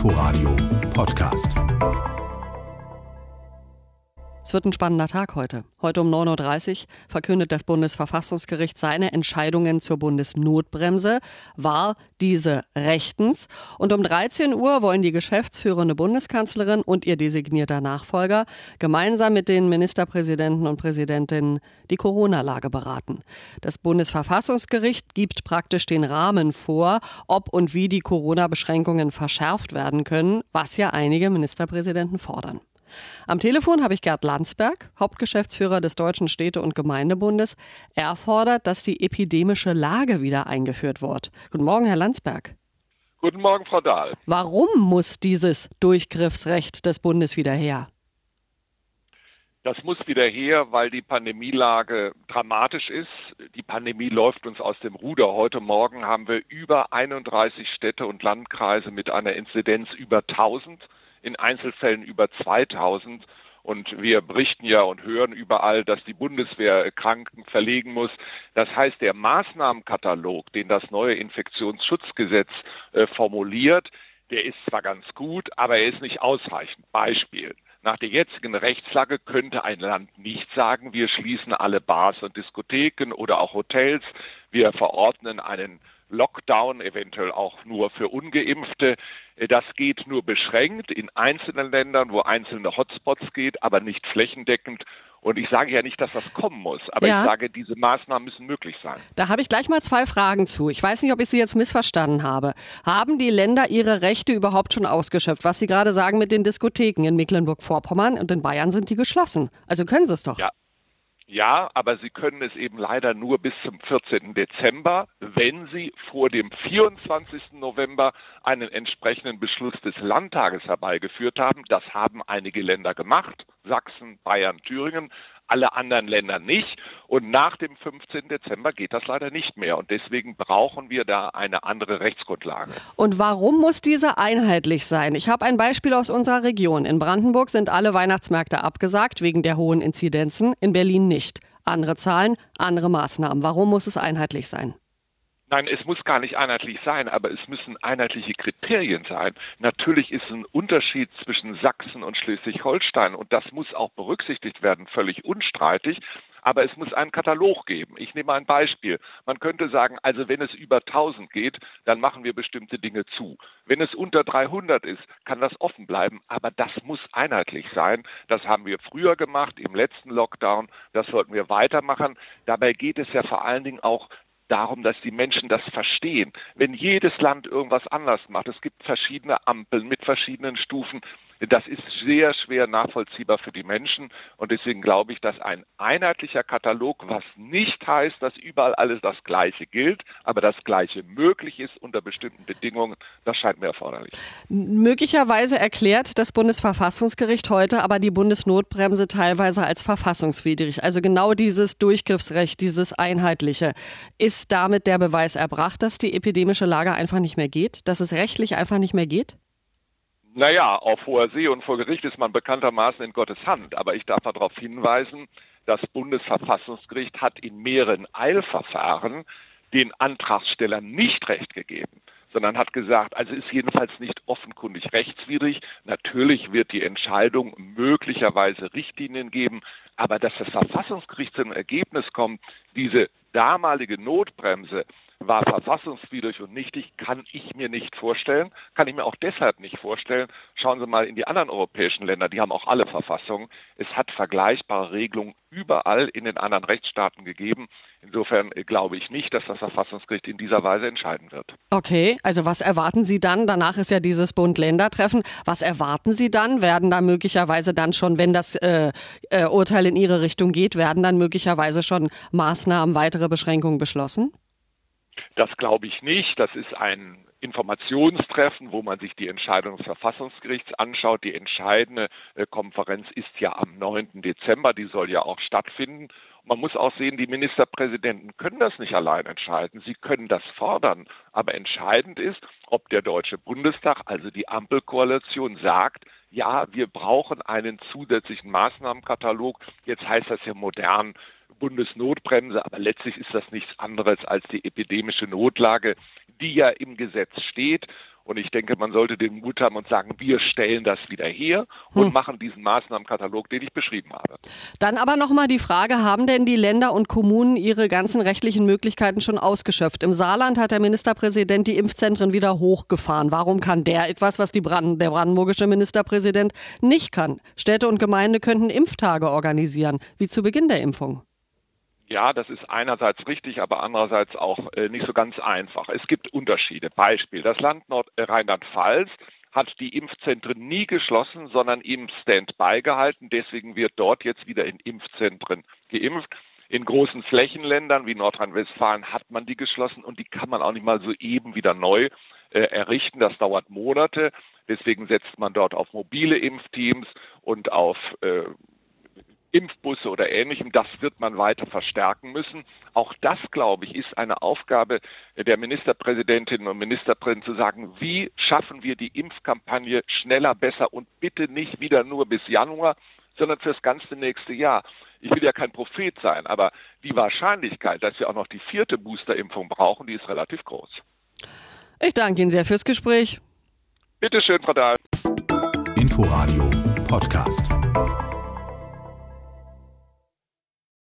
Inforadio Podcast. Es wird ein spannender Tag heute. Heute um 9.30 Uhr verkündet das Bundesverfassungsgericht seine Entscheidungen zur Bundesnotbremse. War diese rechtens? Und um 13 Uhr wollen die geschäftsführende Bundeskanzlerin und ihr designierter Nachfolger gemeinsam mit den Ministerpräsidenten und Präsidentinnen die Corona-Lage beraten. Das Bundesverfassungsgericht gibt praktisch den Rahmen vor, ob und wie die Corona-Beschränkungen verschärft werden können, was ja einige Ministerpräsidenten fordern. Am Telefon habe ich Gerd Landsberg, Hauptgeschäftsführer des Deutschen Städte- und Gemeindebundes. Er fordert, dass die epidemische Lage wieder eingeführt wird. Guten Morgen, Herr Landsberg. Guten Morgen, Frau Dahl. Warum muss dieses Durchgriffsrecht des Bundes wieder her? Das muss wieder her, weil die Pandemielage dramatisch ist. Die Pandemie läuft uns aus dem Ruder. Heute Morgen haben wir über 31 Städte und Landkreise mit einer Inzidenz über 1000 in Einzelfällen über 2000. Und wir berichten ja und hören überall, dass die Bundeswehr Kranken verlegen muss. Das heißt, der Maßnahmenkatalog, den das neue Infektionsschutzgesetz äh, formuliert, der ist zwar ganz gut, aber er ist nicht ausreichend. Beispiel. Nach der jetzigen Rechtslage könnte ein Land nicht sagen, wir schließen alle Bars und Diskotheken oder auch Hotels, wir verordnen einen Lockdown, eventuell auch nur für ungeimpfte. Das geht nur beschränkt in einzelnen Ländern, wo einzelne Hotspots geht, aber nicht flächendeckend. Und ich sage ja nicht, dass das kommen muss, aber ja. ich sage, diese Maßnahmen müssen möglich sein. Da habe ich gleich mal zwei Fragen zu. Ich weiß nicht, ob ich Sie jetzt missverstanden habe. Haben die Länder ihre Rechte überhaupt schon ausgeschöpft? Was Sie gerade sagen mit den Diskotheken in Mecklenburg-Vorpommern und in Bayern sind die geschlossen. Also können Sie es doch. Ja, ja, aber Sie können es eben leider nur bis zum 14. Dezember, wenn Sie vor dem 24. November einen entsprechenden Beschluss des Landtages herbeigeführt haben. Das haben einige Länder gemacht, Sachsen, Bayern, Thüringen alle anderen Länder nicht. Und nach dem 15. Dezember geht das leider nicht mehr. Und deswegen brauchen wir da eine andere Rechtsgrundlage. Und warum muss diese einheitlich sein? Ich habe ein Beispiel aus unserer Region. In Brandenburg sind alle Weihnachtsmärkte abgesagt wegen der hohen Inzidenzen, in Berlin nicht. Andere Zahlen, andere Maßnahmen. Warum muss es einheitlich sein? Nein, es muss gar nicht einheitlich sein, aber es müssen einheitliche Kriterien sein. Natürlich ist ein Unterschied zwischen Sachsen und Schleswig-Holstein und das muss auch berücksichtigt werden, völlig unstreitig. Aber es muss einen Katalog geben. Ich nehme ein Beispiel. Man könnte sagen, also wenn es über 1000 geht, dann machen wir bestimmte Dinge zu. Wenn es unter 300 ist, kann das offen bleiben. Aber das muss einheitlich sein. Das haben wir früher gemacht im letzten Lockdown. Das sollten wir weitermachen. Dabei geht es ja vor allen Dingen auch darum, dass die Menschen das verstehen. Wenn jedes Land irgendwas anders macht, es gibt verschiedene Ampeln mit verschiedenen Stufen, das ist sehr schwer nachvollziehbar für die Menschen und deswegen glaube ich, dass ein einheitlicher Katalog, was nicht heißt, dass überall alles das Gleiche gilt, aber das Gleiche möglich ist unter bestimmten Bedingungen, das scheint mir erforderlich. Möglicherweise erklärt das Bundesverfassungsgericht heute aber die Bundesnotbremse teilweise als verfassungswidrig. Also genau dieses Durchgriffsrecht, dieses Einheitliche. Ist damit der Beweis erbracht, dass die epidemische Lage einfach nicht mehr geht, dass es rechtlich einfach nicht mehr geht? Naja, auf hoher See und vor Gericht ist man bekanntermaßen in Gottes Hand. Aber ich darf darauf hinweisen, das Bundesverfassungsgericht hat in mehreren Eilverfahren den Antragstellern nicht recht gegeben, sondern hat gesagt, also ist jedenfalls nicht offenkundig rechtswidrig. Natürlich wird die Entscheidung möglicherweise Richtlinien geben, aber dass das Verfassungsgericht zum Ergebnis kommt, diese damalige Notbremse war verfassungswidrig und nichtig, kann ich mir nicht vorstellen. Kann ich mir auch deshalb nicht vorstellen. Schauen Sie mal in die anderen europäischen Länder, die haben auch alle Verfassungen. Es hat vergleichbare Regelungen überall in den anderen Rechtsstaaten gegeben. Insofern glaube ich nicht, dass das Verfassungsgericht in dieser Weise entscheiden wird. Okay, also was erwarten Sie dann? Danach ist ja dieses Bund-Länder-Treffen. Was erwarten Sie dann? Werden da möglicherweise dann schon, wenn das äh, äh, Urteil in Ihre Richtung geht, werden dann möglicherweise schon Maßnahmen, weitere Beschränkungen beschlossen? Das glaube ich nicht. Das ist ein Informationstreffen, wo man sich die Entscheidung des Verfassungsgerichts anschaut. Die entscheidende äh, Konferenz ist ja am 9. Dezember, die soll ja auch stattfinden. Man muss auch sehen, die Ministerpräsidenten können das nicht allein entscheiden. Sie können das fordern. Aber entscheidend ist, ob der Deutsche Bundestag, also die Ampelkoalition, sagt, ja, wir brauchen einen zusätzlichen Maßnahmenkatalog. Jetzt heißt das ja modern Bundesnotbremse, aber letztlich ist das nichts anderes als die epidemische Notlage, die ja im Gesetz steht. Und ich denke, man sollte den Mut haben und sagen, wir stellen das wieder her und hm. machen diesen Maßnahmenkatalog, den ich beschrieben habe. Dann aber nochmal die Frage, haben denn die Länder und Kommunen ihre ganzen rechtlichen Möglichkeiten schon ausgeschöpft? Im Saarland hat der Ministerpräsident die Impfzentren wieder hochgefahren. Warum kann der etwas, was die Brand der brandenburgische Ministerpräsident nicht kann? Städte und Gemeinde könnten Impftage organisieren, wie zu Beginn der Impfung. Ja, das ist einerseits richtig, aber andererseits auch äh, nicht so ganz einfach. Es gibt Unterschiede. Beispiel, das Land Nordrheinland-Pfalz hat die Impfzentren nie geschlossen, sondern im Stand-by gehalten. Deswegen wird dort jetzt wieder in Impfzentren geimpft. In großen Flächenländern wie Nordrhein-Westfalen hat man die geschlossen und die kann man auch nicht mal so eben wieder neu äh, errichten. Das dauert Monate. Deswegen setzt man dort auf mobile Impfteams und auf äh, Impfbusse oder ähnlichem. Das wird man weiter verstärken müssen. Auch das, glaube ich, ist eine Aufgabe der Ministerpräsidentinnen und Ministerpräsidenten zu sagen, wie schaffen wir die Impfkampagne schneller, besser und bitte nicht wieder nur bis Januar, sondern fürs ganze nächste Jahr. Ich will ja kein Prophet sein, aber die Wahrscheinlichkeit, dass wir auch noch die vierte Boosterimpfung brauchen, die ist relativ groß. Ich danke Ihnen sehr fürs Gespräch. Bitte schön, Frau Dahl. Inforadio Podcast.